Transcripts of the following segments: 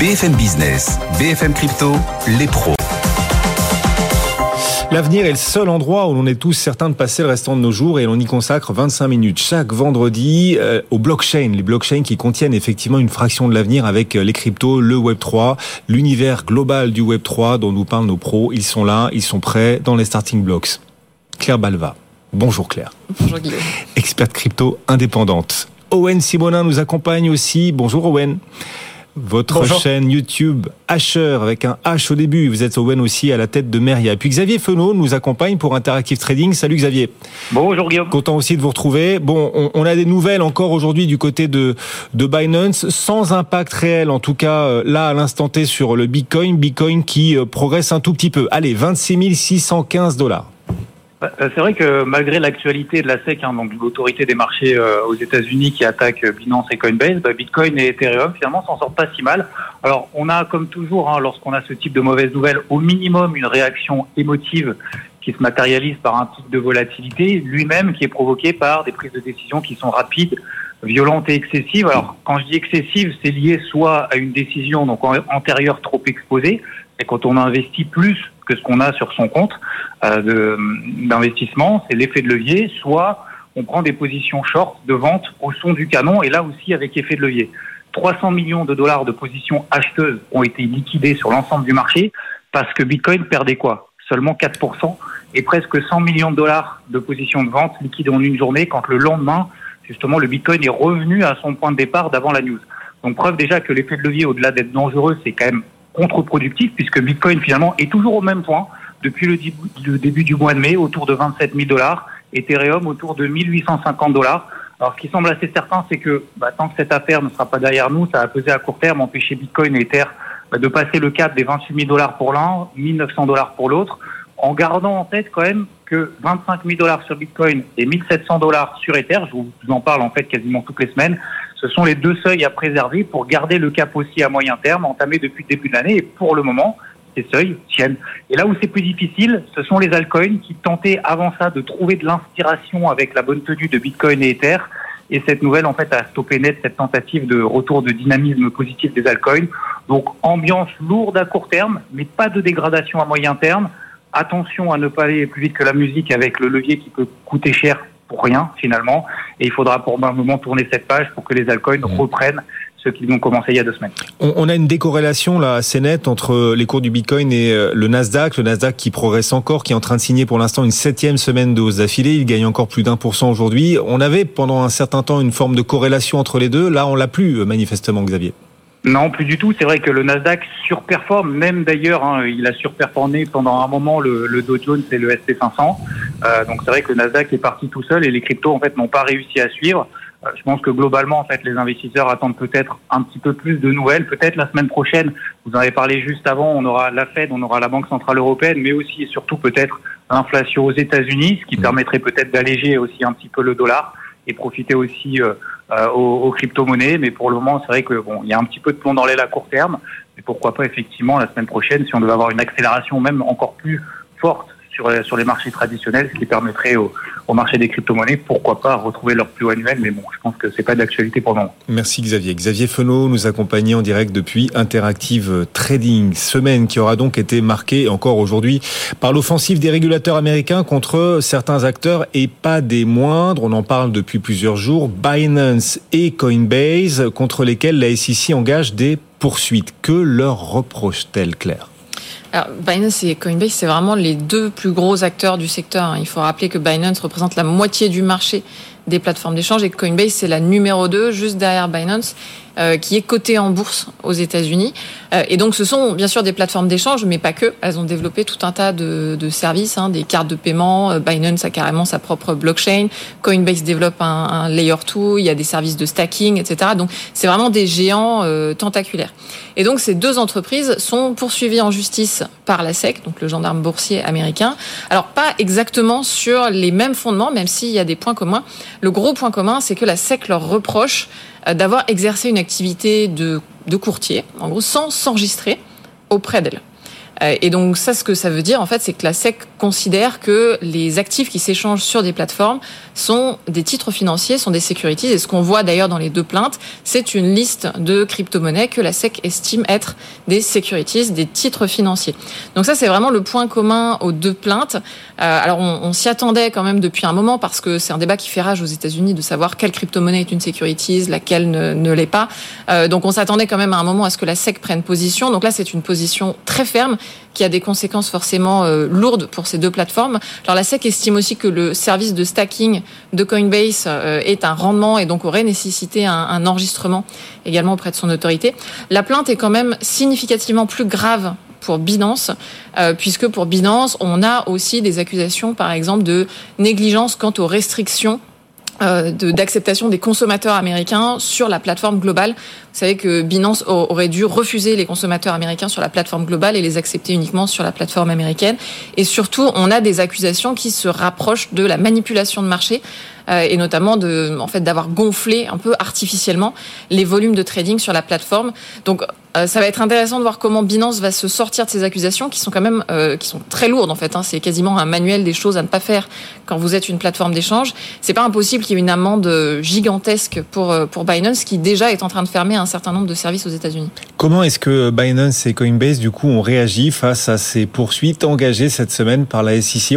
BFM Business, BFM Crypto, les pros. L'avenir est le seul endroit où l'on est tous certains de passer le restant de nos jours et l'on y consacre 25 minutes chaque vendredi euh, aux blockchains, les blockchains qui contiennent effectivement une fraction de l'avenir avec euh, les cryptos, le Web 3, l'univers global du Web 3 dont nous parlent nos pros. Ils sont là, ils sont prêts dans les starting blocks. Claire Balva. Bonjour Claire. Bonjour Guillaume. Experte crypto indépendante. Owen Simonin nous accompagne aussi. Bonjour Owen. Votre chaîne YouTube Asher avec un H au début. Vous êtes Owen aussi à la tête de Meria. Puis Xavier Fenot nous accompagne pour Interactive Trading. Salut Xavier. Bonjour Guillaume. Content aussi de vous retrouver. Bon, on, a des nouvelles encore aujourd'hui du côté de, de Binance, sans impact réel en tout cas euh, là à l'instant T sur le Bitcoin. Bitcoin qui euh, progresse un tout petit peu. Allez, 26 615 dollars. Bah, euh, c'est vrai que malgré l'actualité de la SEC, hein, donc l'autorité des marchés euh, aux États-Unis qui attaque Binance et Coinbase, bah, Bitcoin et Ethereum finalement s'en sortent pas si mal. Alors on a comme toujours, hein, lorsqu'on a ce type de mauvaises nouvelles, au minimum une réaction émotive qui se matérialise par un pic de volatilité, lui-même qui est provoqué par des prises de décision qui sont rapides, violentes et excessives. Alors quand je dis excessive, c'est lié soit à une décision donc antérieure trop exposée, et quand on investit plus ce qu'on a sur son compte euh, d'investissement, c'est l'effet de levier, soit on prend des positions short de vente au son du canon, et là aussi avec effet de levier. 300 millions de dollars de positions acheteuses ont été liquidées sur l'ensemble du marché parce que Bitcoin perdait quoi? Seulement 4% et presque 100 millions de dollars de positions de vente liquidées en une journée quand le lendemain, justement, le Bitcoin est revenu à son point de départ d'avant la news. Donc preuve déjà que l'effet de levier, au-delà d'être dangereux, c'est quand même contre-productif puisque Bitcoin finalement est toujours au même point depuis le, début du mois de mai, autour de 27 000 dollars, Ethereum autour de 1850 dollars. Alors ce qui semble assez certain, c'est que bah, tant que cette affaire ne sera pas derrière nous, ça va peser à court terme, empêcher Bitcoin et Ether bah, de passer le cap des 28 000 dollars pour l'un, 1900 dollars pour l'autre, en gardant en tête quand même que 25 000 dollars sur Bitcoin et 1700 dollars sur Ether, je vous en parle en fait quasiment toutes les semaines, ce sont les deux seuils à préserver pour garder le cap aussi à moyen terme, entamé depuis le début de l'année. Et pour le moment, ces seuils tiennent. Et là où c'est plus difficile, ce sont les altcoins qui tentaient avant ça de trouver de l'inspiration avec la bonne tenue de Bitcoin et Ether. Et cette nouvelle, en fait, a stoppé net cette tentative de retour de dynamisme positif des altcoins. Donc, ambiance lourde à court terme, mais pas de dégradation à moyen terme. Attention à ne pas aller plus vite que la musique avec le levier qui peut coûter cher pour rien finalement. Et il faudra pour un moment tourner cette page pour que les altcoins mmh. reprennent ce qu'ils ont commencé il y a deux semaines. On, a une décorrélation là assez nette entre les cours du Bitcoin et euh, le Nasdaq. Le Nasdaq qui progresse encore, qui est en train de signer pour l'instant une septième semaine de hausse d'affilée. Il gagne encore plus d'un pour cent aujourd'hui. On avait pendant un certain temps une forme de corrélation entre les deux. Là, on l'a plus euh, manifestement, Xavier. Non, plus du tout. C'est vrai que le Nasdaq surperforme, même d'ailleurs, hein, il a surperformé pendant un moment le, le Dow Jones et le SP 500. Euh, donc c'est vrai que le Nasdaq est parti tout seul et les cryptos en fait n'ont pas réussi à suivre. Euh, je pense que globalement, en fait, les investisseurs attendent peut-être un petit peu plus de nouvelles. Peut-être la semaine prochaine, vous en avez parlé juste avant, on aura la Fed, on aura la Banque centrale européenne, mais aussi et surtout peut-être l'inflation aux États-Unis, ce qui mmh. permettrait peut-être d'alléger aussi un petit peu le dollar et profiter aussi euh, euh, aux, crypto-monnaies. Mais pour le moment, c'est vrai que bon, il y a un petit peu de plomb dans l'aile à court terme. Mais pourquoi pas effectivement la semaine prochaine, si on devait avoir une accélération même encore plus forte sur, sur les marchés traditionnels, ce qui permettrait au, au marché des crypto-monnaies, pourquoi pas retrouver leur plus haut annuel. Mais bon, je pense que c'est pas d'actualité pour le moment. Merci Xavier. Xavier Fenot nous accompagne en direct depuis Interactive Trading. Semaine qui aura donc été marquée encore aujourd'hui par l'offensive des régulateurs américains contre certains acteurs et pas des moindres. On en parle depuis plusieurs jours. Binance et Coinbase contre lesquels la SEC engage des poursuites. Que leur reproche-t-elle, Claire? Alors, Binance et Coinbase, c'est vraiment les deux plus gros acteurs du secteur. Hein. Il faut rappeler que Binance représente la moitié du marché des plateformes d'échange et Coinbase, c'est la numéro 2, juste derrière Binance. Euh, qui est cotée en bourse aux États-Unis. Euh, et donc, ce sont bien sûr des plateformes d'échange, mais pas que. Elles ont développé tout un tas de, de services, hein, des cartes de paiement. Euh, Binance a carrément sa propre blockchain. Coinbase développe un, un, layer 2. Il y a des services de stacking, etc. Donc, c'est vraiment des géants tentaculaires. Et donc, ces deux entreprises sont poursuivies en justice par la SEC, donc le gendarme boursier américain. Alors, pas exactement sur les mêmes fondements, même s'il y a des points communs. Le gros point commun, c'est que la SEC leur reproche euh, d'avoir exercé une activité de, de courtier, en gros, sans s'enregistrer auprès d'elle. Euh, et donc ça, ce que ça veut dire, en fait, c'est que la SEC considère que les actifs qui s'échangent sur des plateformes sont des titres financiers, sont des securities. Et ce qu'on voit d'ailleurs dans les deux plaintes, c'est une liste de crypto-monnaies que la SEC estime être des securities, des titres financiers. Donc ça, c'est vraiment le point commun aux deux plaintes. Euh, alors on, s'y attendait quand même depuis un moment parce que c'est un débat qui fait rage aux États-Unis de savoir quelle crypto-monnaie est une securities, laquelle ne, ne l'est pas. Euh, donc on s'attendait quand même à un moment à ce que la SEC prenne position. Donc là, c'est une position très ferme qui a des conséquences forcément euh, lourdes pour ces deux plateformes. Alors la SEC estime aussi que le service de stacking de Coinbase euh, est un rendement et donc aurait nécessité un, enregistrement également auprès de son autorité. La plainte est quand même significativement plus grave pour Binance, euh, puisque pour Binance, on a aussi des accusations, par exemple, de négligence quant aux restrictions euh, d'acceptation des consommateurs américains sur la plateforme globale. Vous savez que Binance aurait dû refuser les consommateurs américains sur la plateforme globale et les accepter uniquement sur la plateforme américaine. Et surtout, on a des accusations qui se rapprochent de la manipulation de marché euh, et notamment de, en fait, d'avoir gonflé un peu artificiellement les volumes de trading sur la plateforme. Donc, euh, ça va être intéressant de voir comment Binance va se sortir de ces accusations qui sont quand même euh, qui sont très lourdes en fait. Hein. C'est quasiment un manuel des choses à ne pas faire quand vous êtes une plateforme d'échange. C'est pas impossible qu'il y ait une amende gigantesque pour pour Binance qui déjà est en train de fermer un certain nombre de services aux États-Unis. Comment est-ce que Binance et Coinbase du coup ont réagi face à ces poursuites engagées cette semaine par la SEC,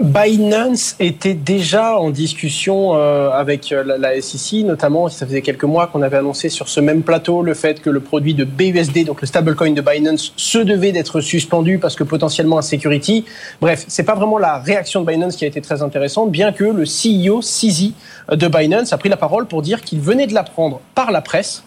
Binance était déjà en discussion euh, avec euh, la, SEC, notamment, ça faisait quelques mois qu'on avait annoncé sur ce même plateau le fait que le produit de BUSD, donc le stablecoin de Binance, se devait d'être suspendu parce que potentiellement un security. Bref, c'est pas vraiment la réaction de Binance qui a été très intéressante, bien que le CEO CZ de Binance a pris la parole pour dire qu'il venait de l'apprendre par la presse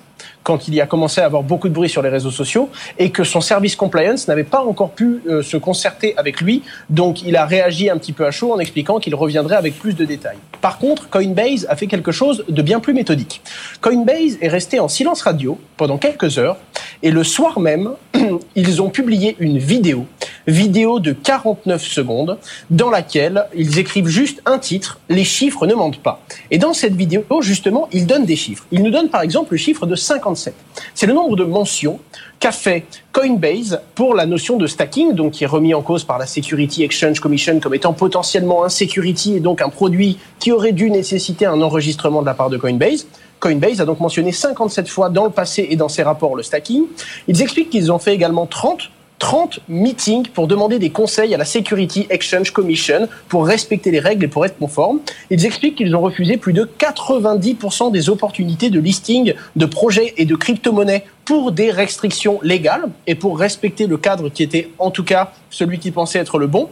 quand il y a commencé à avoir beaucoup de bruit sur les réseaux sociaux et que son service compliance n'avait pas encore pu euh, se concerter avec lui. Donc il a réagi un petit peu à chaud en expliquant qu'il reviendrait avec plus de détails. Par contre, Coinbase a fait quelque chose de bien plus méthodique. Coinbase est resté en silence radio pendant quelques heures et le soir même, ils ont publié une vidéo, vidéo de 49 secondes, dans laquelle ils écrivent juste un titre, les chiffres ne mentent pas. Et dans cette vidéo, justement, ils donnent des chiffres. Ils nous donnent par exemple le chiffre de 57. C'est le nombre de mentions qu'a fait Coinbase pour la notion de stacking, donc qui est remis en cause par la Security Exchange Commission comme étant potentiellement un security et donc un produit qui aurait dû nécessiter un enregistrement de la part de Coinbase. Coinbase a donc mentionné 57 fois dans le passé et dans ses rapports le stacking. Ils expliquent qu'ils ont fait également 30 30 meetings pour demander des conseils à la Security Exchange Commission pour respecter les règles et pour être conformes. Ils expliquent qu'ils ont refusé plus de 90% des opportunités de listing de projets et de crypto-monnaies pour des restrictions légales et pour respecter le cadre qui était en tout cas celui qui pensait être le bon.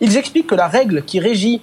Ils expliquent que la règle qui régit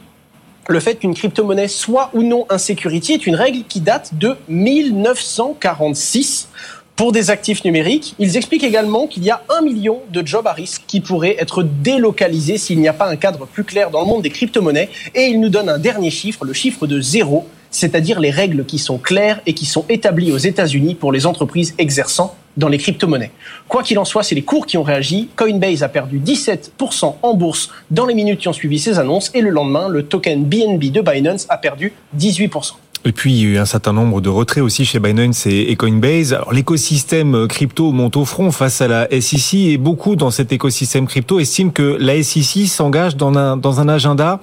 le fait qu'une crypto-monnaie soit ou non un security est une règle qui date de 1946 pour des actifs numériques. Ils expliquent également qu'il y a un million de jobs à risque qui pourraient être délocalisés s'il n'y a pas un cadre plus clair dans le monde des crypto-monnaies. Et ils nous donnent un dernier chiffre, le chiffre de zéro, c'est-à-dire les règles qui sont claires et qui sont établies aux États-Unis pour les entreprises exerçant dans les crypto-monnaies. Quoi qu'il en soit, c'est les cours qui ont réagi. Coinbase a perdu 17% en bourse dans les minutes qui ont suivi ces annonces et le lendemain, le token BNB de Binance a perdu 18%. Et puis, il y a eu un certain nombre de retraits aussi chez Binance et Coinbase. Alors, l'écosystème crypto monte au front face à la SEC et beaucoup dans cet écosystème crypto estiment que la SEC s'engage dans un, dans un agenda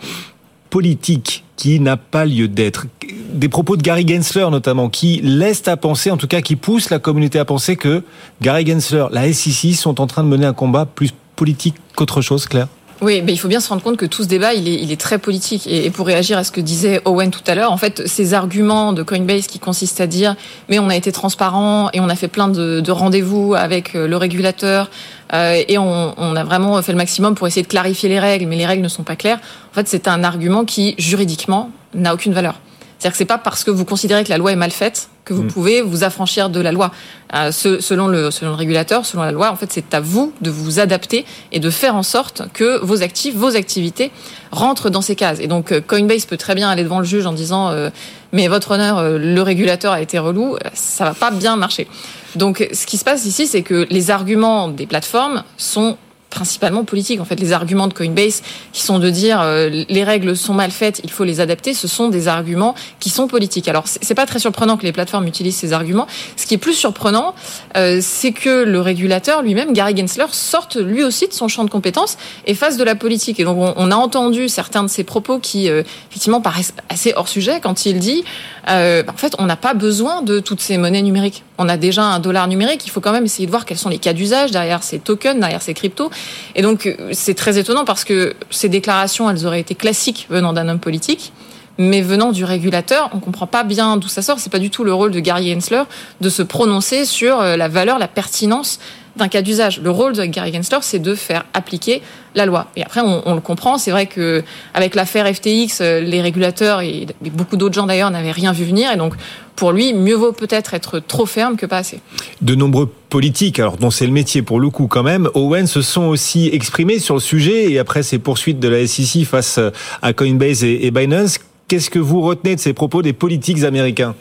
politique qui n'a pas lieu d'être. Des propos de Gary Gensler notamment, qui laissent à penser, en tout cas qui poussent la communauté à penser que Gary Gensler, la SEC sont en train de mener un combat plus politique qu'autre chose, Claire? Oui, mais il faut bien se rendre compte que tout ce débat, il est, très politique. Et, pour réagir à ce que disait Owen tout à l'heure, en fait, ces arguments de Coinbase qui consistent à dire, mais on a été transparent et on a fait plein de, de rendez-vous avec euh, le régulateur euh, et on, on, a vraiment fait le maximum pour essayer de clarifier les règles, mais les règles ne sont pas claires. En fait, c'est un argument qui, juridiquement, n'a aucune valeur. C'est-à-dire que c'est pas parce que vous considérez que la loi est mal faite que vous mm. pouvez vous affranchir de la loi. Euh, ce, selon, le, selon le régulateur, selon la loi, en fait, c'est à vous de vous adapter et de faire en sorte que vos actifs, vos activités rentrent dans ces cases. Et donc, euh, Coinbase peut très bien aller devant le juge en disant euh, mais votre honneur, euh, le régulateur a été relou, ça va pas bien marcher. Donc, ce qui se passe ici, c'est que les arguments des plateformes sont principalement politiques. En fait, les arguments de Coinbase qui sont de dire euh, les règles sont mal faites, il faut les adapter, ce sont des arguments qui sont politiques. Alors, c'est pas très surprenant que les plateformes utilisent ces arguments. Ce qui est plus surprenant, euh, c'est que le régulateur lui-même, Gary Gensler, sorte lui aussi de son champ de compétences et fasse de la politique. Et donc, on, a entendu certains de ses propos qui, euh, effectivement, paraissent assez hors sujet quand il dit, euh, en fait, on n'a pas besoin de toutes ces monnaies numériques. On a déjà un dollar numérique. Il faut quand même essayer de voir quels sont les cas d'usage derrière ces tokens, derrière ces cryptos. Et donc, euh, c'est très étonnant parce que ces déclarations, elles auraient été classiques venant d'un homme politique mais venant du régulateur, on comprend pas bien d'où ça sort. C'est pas du tout le rôle de Gary Gensler de se prononcer sur euh, la valeur, la pertinence d'un cas d'usage. Le rôle de Gary Gensler, c'est de faire appliquer la loi. Et après, on, le comprend. C'est vrai que avec l'affaire FTX, euh, les régulateurs et beaucoup d'autres gens d'ailleurs n'avaient rien vu venir. Et donc, pour lui, mieux vaut peut-être être trop ferme que pas assez. De nombreux politiques, alors dont c'est le métier pour le coup quand même, Owen se sont aussi exprimés sur le sujet et après ces poursuites de la SEC face à Coinbase et Binance. Qu'est-ce que vous retenez de ces propos des politiques américains?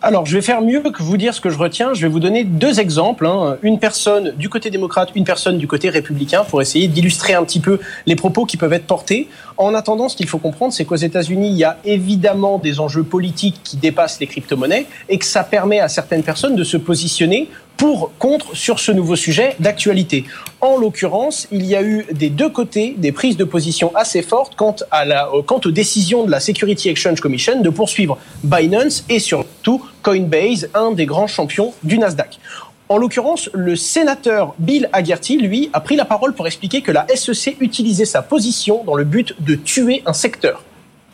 Alors, je vais faire mieux que vous dire ce que je retiens. Je vais vous donner deux exemples. Hein. Une personne du côté démocrate, une personne du côté républicain, pour essayer d'illustrer un petit peu les propos qui peuvent être portés. En attendant, ce qu'il faut comprendre, c'est qu'aux États-Unis, il y a évidemment des enjeux politiques qui dépassent les crypto-monnaies et que ça permet à certaines personnes de se positionner pour, contre sur ce nouveau sujet d'actualité. En l'occurrence, il y a eu des deux côtés des prises de position assez fortes quant, à la, euh, quant aux décisions de la Security Exchange Commission de poursuivre Binance et surtout Coinbase, un des grands champions du Nasdaq. En l'occurrence, le sénateur Bill Hagerty, lui, a pris la parole pour expliquer que la SEC utilisait sa position dans le but de tuer un secteur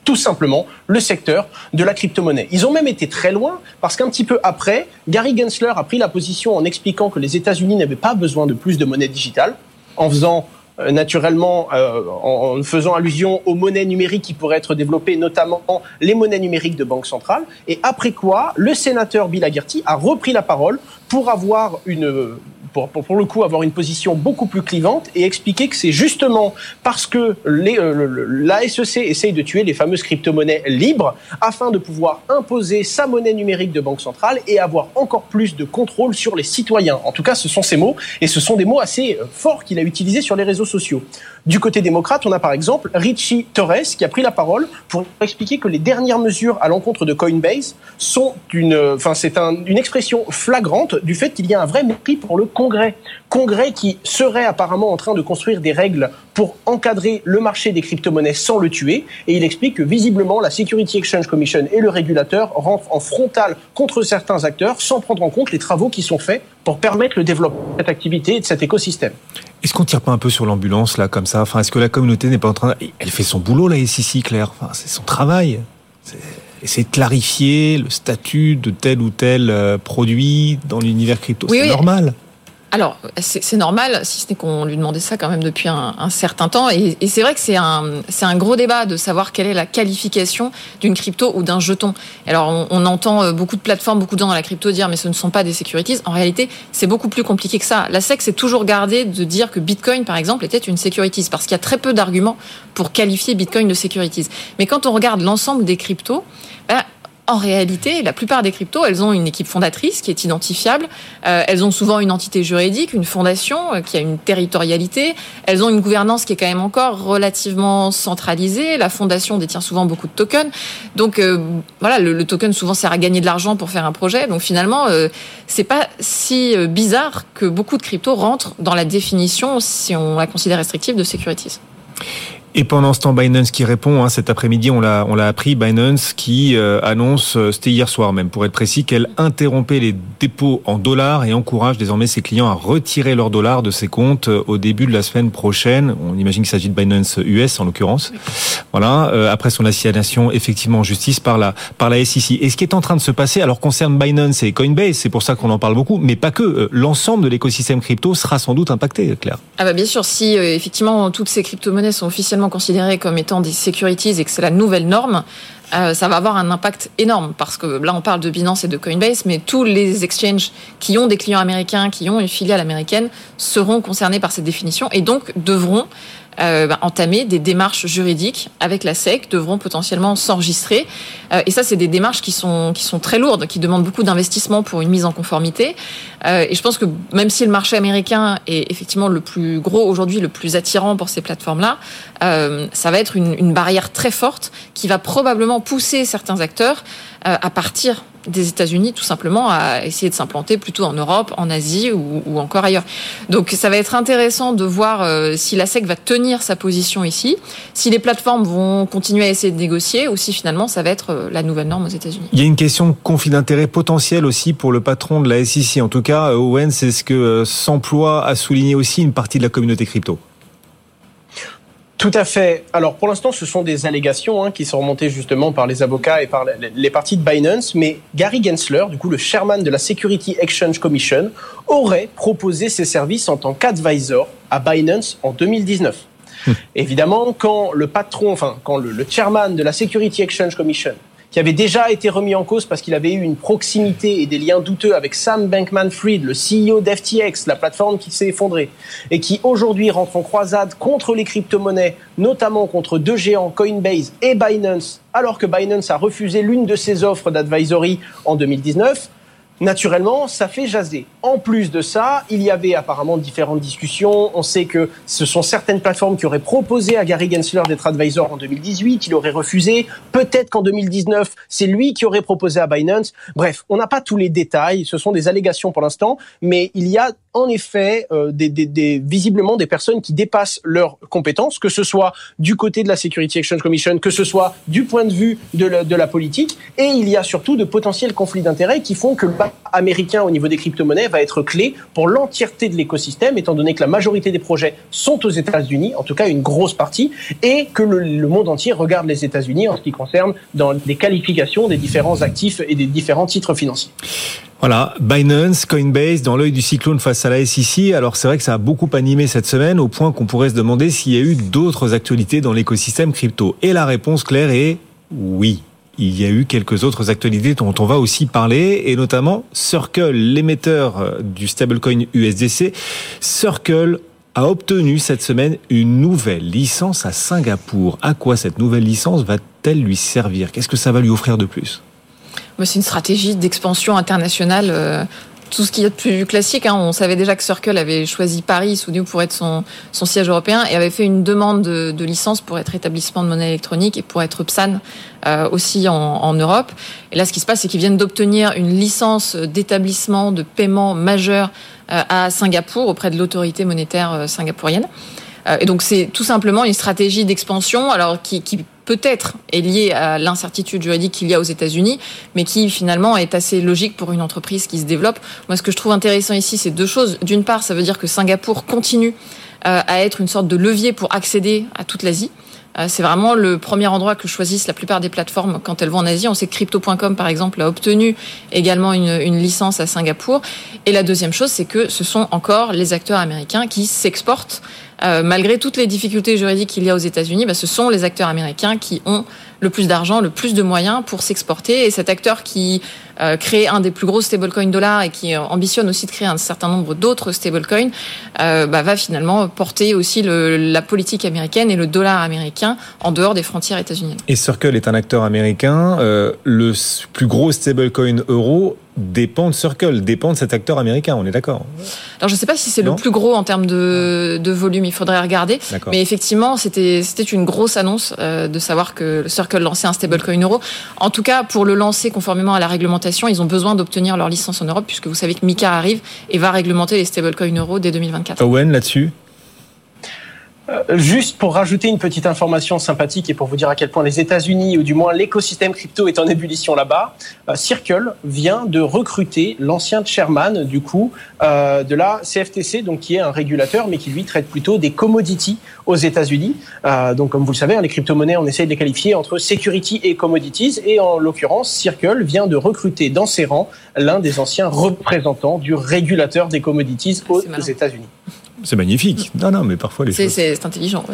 tout simplement le secteur de la crypto-monnaie. Ils ont même été très loin parce qu'un petit peu après, Gary Gensler a pris la position en expliquant que les États-Unis n'avaient pas besoin de plus de monnaie digitale, en faisant euh, naturellement euh, en, faisant allusion aux monnaies numériques qui pourraient être développées, notamment les monnaies numériques de banque centrale. Et après quoi, le sénateur Bill Hagerty a repris la parole pour avoir une pour, pour, le coup avoir une position beaucoup plus clivante et expliquer que c'est justement parce que les, euh, la SEC essaye de tuer les fameuses crypto-monnaies libres afin de pouvoir imposer sa monnaie numérique de banque centrale et avoir encore plus de contrôle sur les citoyens. En tout cas, ce sont ces mots et ce sont des mots assez euh, forts qu'il a utilisés sur les réseaux sociaux. Du côté démocrate, on a par exemple Richie Torres qui a pris la parole pour expliquer que les dernières mesures à l'encontre de Coinbase sont une, enfin c'est une expression flagrante du fait qu'il y a un vrai mépris pour le Congrès. Congrès qui serait apparemment en train de construire des règles pour encadrer le marché des crypto-monnaies sans le tuer. Et il explique que visiblement la Security Exchange Commission et le régulateur rentrent en frontal contre certains acteurs sans prendre en compte les travaux qui sont faits pour permettre le développement de cette activité et de cet écosystème. Est-ce qu'on tire pas un peu sur l'ambulance là comme ça? Enfin, est-ce que la communauté n'est pas en train Elle fait son boulot là, ici, Claire. Enfin, c'est son travail. C'est de clarifier le statut de tel ou tel euh, produit dans l'univers crypto. c'est normal. Alors, c'est normal, si ce n'est qu'on lui demandait ça quand même depuis un, certain temps. Et, c'est vrai que c'est un, un gros débat de savoir quelle est la qualification d'une crypto ou d'un jeton. Alors, on, entend euh, beaucoup de plateformes, beaucoup de gens dans la crypto dire mais ce ne sont pas des securities. En réalité, c'est beaucoup plus compliqué que ça. La SEC s'est toujours gardée de dire que Bitcoin, par exemple, était une securities parce qu'il y a très peu d'arguments pour qualifier Bitcoin de securities. Mais quand on regarde l'ensemble des cryptos, ben, en réalité, la plupart des cryptos, elles ont une équipe fondatrice qui est identifiable. Euh, elles ont souvent une entité juridique, une fondation euh, qui a une territorialité. Elles ont une gouvernance qui est quand même encore relativement centralisée. La fondation détient souvent beaucoup de tokens. Donc euh, voilà, le, token souvent sert à gagner de l'argent pour faire un projet. Donc finalement, c'est pas si bizarre que beaucoup de cryptos rentrent dans la définition, si on la considère restrictive, de securities. Et pendant ce temps, Binance qui répond, hein, cet après-midi, on l'a, on l'a appris, Binance qui euh, annonce, euh, c'était hier soir même, pour être précis, qu'elle interrompait les dépôts en dollars et encourage désormais ses clients à retirer leurs dollars de ses comptes euh, au début de la semaine prochaine. On imagine qu'il s'agit de Binance US en l'occurrence. Voilà, après son assignation effectivement en justice par la par la SEC. Et ce qui est en train de se passer, alors concerne Binance et Coinbase, c'est pour ça qu'on en parle beaucoup, mais pas que. L'ensemble de l'écosystème crypto sera sans doute impacté, Claire. Ah bah bien sûr, si effectivement toutes ces crypto-monnaies sont officiellement considérés comme étant des securities et que c'est la nouvelle norme, euh, ça va avoir un impact énorme parce que là on parle de Binance et de Coinbase, mais tous les exchanges qui ont des clients américains, qui ont une filiale américaine, seront concernés par cette définition et donc devront euh, bah, entamer des démarches juridiques avec la SEC, devront potentiellement s'enregistrer. Euh, et ça, c'est des démarches qui sont, qui sont très lourdes, qui demandent beaucoup d'investissement pour une mise en conformité. Euh, et je pense que même si le marché américain est effectivement le plus gros aujourd'hui, le plus attirant pour ces plateformes-là, euh, ça va être une, une barrière très forte qui va probablement pousser certains acteurs euh, à partir des États-Unis tout simplement à essayer de s'implanter plutôt en Europe, en Asie ou, encore ailleurs. Donc ça va être intéressant de voir euh, si la SEC va tenir sa position ici, si les plateformes vont continuer à essayer de négocier ou si finalement ça va être euh, la nouvelle norme aux États-Unis. Il y a une question de conflit d'intérêt potentiel aussi pour le patron de la SEC. En tout cas, Owen, c'est ce que s'emploie à souligner aussi une partie de la communauté crypto. Tout à fait. Alors pour l'instant, ce sont des allégations hein, qui sont remontées justement par les avocats et par les parties de Binance, mais Gary Gensler, du coup le chairman de la Security Exchange Commission, aurait proposé ses services en tant qu'advisor à Binance en 2019. Hum. Évidemment, quand le patron, enfin quand le, le chairman de la Security Exchange Commission qui avait déjà été remis en cause parce qu'il avait eu une proximité et des liens douteux avec Sam Bankman-Fried, le CEO d'FTX, la plateforme qui s'est effondrée, et qui aujourd'hui rentre en croisade contre les crypto-monnaies, notamment contre deux géants, Coinbase et Binance, alors que Binance a refusé l'une de ses offres d'advisory en 2019, naturellement, ça fait jaser. En plus de ça, il y avait apparemment différentes discussions. On sait que ce sont certaines plateformes qui auraient proposé à Gary Gensler d'être advisor en 2018. Il aurait refusé. Peut-être qu'en 2019, c'est lui qui aurait proposé à Binance. Bref, on n'a pas tous les détails. Ce sont des allégations pour l'instant. Mais il y a en effet euh, des, des, des, visiblement des personnes qui dépassent leurs compétences, que ce soit du côté de la Security Exchange Commission, que ce soit du point de vue de la, de la politique. Et il y a surtout de potentiels conflits d'intérêts qui font que le américain au niveau des crypto-monnaies va être clé pour l'entièreté de l'écosystème, étant donné que la majorité des projets sont aux États-Unis, en tout cas une grosse partie, et que le, le monde entier regarde les États-Unis en ce qui concerne dans les qualifications des différents actifs et des différents titres financiers. Voilà, Binance, Coinbase dans l'œil du cyclone face à la SEC. Alors c'est vrai que ça a beaucoup animé cette semaine au point qu'on pourrait se demander s'il y a eu d'autres actualités dans l'écosystème crypto. Et la réponse claire est oui il y a eu quelques autres actualités dont on va aussi parler, et notamment Circle, l'émetteur du stablecoin USDC. Circle a obtenu cette semaine une nouvelle licence à Singapour. À quoi cette nouvelle licence va-t-elle lui servir? Qu'est-ce que ça va lui offrir de plus? C'est une stratégie d'expansion internationale euh, tout ce qui est de plus classique. Hein. On savait déjà que Circle avait choisi Paris, souvenez pour être son, siège européen et avait fait une demande de, licence pour être établissement de monnaie électronique et pour être PSAN euh, aussi en, en, Europe. Et là, ce qui se passe, c'est qu'ils viennent d'obtenir une licence d'établissement de paiement majeur euh, à Singapour auprès de l'autorité monétaire euh, singapourienne. Et donc c'est tout simplement une stratégie d'expansion, alors qui, qui peut-être est liée à l'incertitude juridique qu'il y a aux États-Unis, mais qui finalement est assez logique pour une entreprise qui se développe. Moi, ce que je trouve intéressant ici, c'est deux choses. D'une part, ça veut dire que Singapour continue à être une sorte de levier pour accéder à toute l'Asie. C'est vraiment le premier endroit que choisissent la plupart des plateformes quand elles vont en Asie. On sait que Crypto.com, par exemple, a obtenu également une, une, licence à Singapour. Et la deuxième chose, c'est que ce sont encore les acteurs américains qui s'exportent. Euh, malgré toutes les difficultés juridiques qu'il y a aux États-Unis, bah, ce sont les acteurs américains qui ont le plus d'argent, le plus de moyens pour s'exporter. Et cet acteur qui euh, crée un des plus gros stablecoins dollars et qui ambitionne aussi de créer un certain nombre d'autres stablecoins, euh, bah, va finalement porter aussi la politique américaine et le dollar américain en dehors des frontières états-uniennes. Et Circle est un acteur américain. Euh, le plus gros stablecoin euro dépend de Circle, dépend de cet acteur américain, on est d'accord Alors je ne sais pas si c'est le plus gros en termes de, de volume, il faudrait regarder. Mais effectivement, c'était une grosse annonce euh, de savoir que Circle lançait un stablecoin euro. En tout cas, pour le lancer conformément à la réglementation, ils ont besoin d'obtenir leur licence en Europe, puisque vous savez que MICA arrive et va réglementer les stablecoins euro dès 2024. Owen, là-dessus? Juste pour rajouter une petite information sympathique et pour vous dire à quel point les États-Unis, ou du moins l'écosystème crypto, est en ébullition là-bas, euh, Circle vient de recruter l'ancien chairman du coup euh, de la CFTC, donc qui est un régulateur, mais qui lui traite plutôt des commodities aux États-Unis. Euh, donc comme vous le savez, hein, les crypto-monnaies, on essaie de les qualifier entre security et commodities, et en l'occurrence, Circle vient de recruter dans ses rangs l'un des anciens représentants du régulateur des commodities aux États-Unis. C'est magnifique. Non, non, mais parfois les C'est choses. c'est intelligent.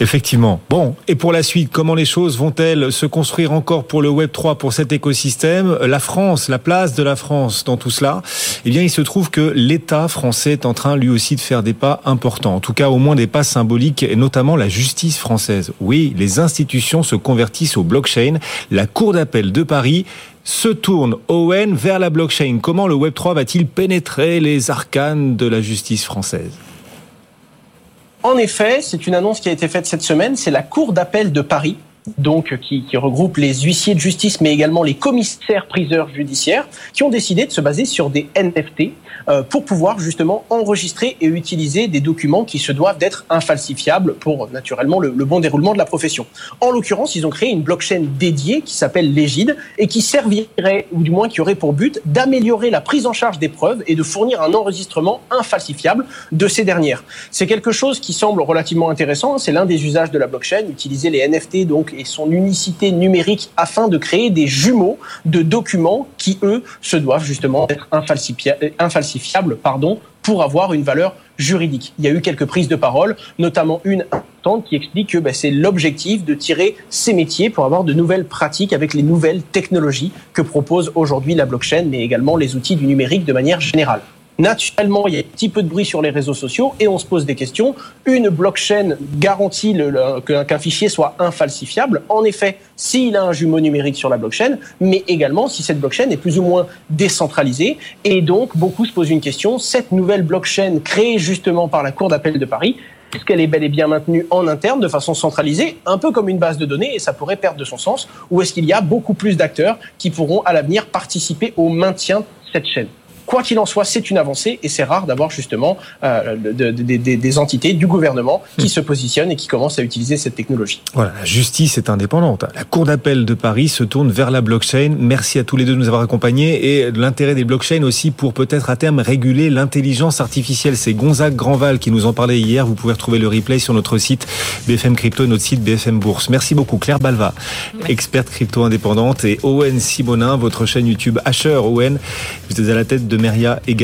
Effectivement. Bon, et pour la suite, comment les choses vont-elles se construire encore pour le Web 3, pour cet écosystème? La France, la place de la France dans tout cela Eh bien, il se trouve que l'État français est en train lui aussi de faire des pas importants, en tout cas au moins des pas symboliques, et notamment la justice française. Oui, les institutions se convertissent au blockchain. La Cour d'appel de Paris se tourne, Owen, vers la blockchain. Comment le Web 3 va-t-il pénétrer les arcanes de la justice française? En effet, c'est une annonce qui a été faite cette semaine. C'est la Cour d'appel de Paris, donc qui, regroupe les huissiers de justice, mais également les commissaires priseurs judiciaires, qui ont décidé de se baser sur des NFT euh, pour pouvoir justement enregistrer et utiliser des documents qui se doivent d'être infalsifiables pour naturellement le, bon déroulement de la profession. En l'occurrence, ils ont créé une blockchain dédiée qui s'appelle Légide et qui servirait, ou du moins qui aurait pour but, d'améliorer la prise en charge des preuves et de fournir un enregistrement infalsifiable de ces dernières. C'est quelque chose qui semble relativement intéressant. C'est l'un des usages de la blockchain, utiliser les NFT donc et son unicité numérique afin de créer des jumeaux de documents qui eux se doivent justement être infalsifia- infalsifiables, pour avoir une valeur juridique. Il y a eu quelques prises de parole, notamment une importante qui explique que ben, c'est l'objectif de tirer ces métiers pour avoir de nouvelles pratiques avec les nouvelles technologies que propose aujourd'hui la blockchain, mais également les outils du numérique de manière générale. Naturellement, il y a un petit peu de bruit sur les réseaux sociaux et on se pose des questions. Une blockchain garantit qu'un fichier soit infalsifiable. En effet, s'il a un jumeau numérique sur la blockchain, mais également si cette blockchain est plus ou moins décentralisée. Et donc, beaucoup se posent une question. Cette nouvelle blockchain créée justement par la Cour d'appel de Paris, est-ce qu'elle est bel et bien maintenue en interne de façon centralisée, un peu comme une base de données, et ça pourrait perdre de son sens, ou est-ce qu'il y a beaucoup plus d'acteurs qui pourront à l'avenir participer au maintien de cette chaîne? Quoi qu'il en soit, c'est une avancée et c'est rare d'avoir justement euh, de- de- de- de- des entités du gouvernement qui se positionnent et qui commencent à utiliser cette technologie. Voilà, la justice est indépendante. La Cour d'appel de Paris se tourne vers la blockchain. Merci à tous les deux de nous avoir accompagnés et l'intérêt des blockchains aussi pour peut-être à terme réguler l'intelligence artificielle. C'est Gonzague Grandval qui nous en parlait hier. Vous pouvez retrouver le replay sur notre site BFM Crypto et notre site BFM Bourse. Merci beaucoup Claire Balva, experte crypto indépendante et Owen Simonin, votre chaîne YouTube Asher Owen. Vous êtes à la tête de Meria également.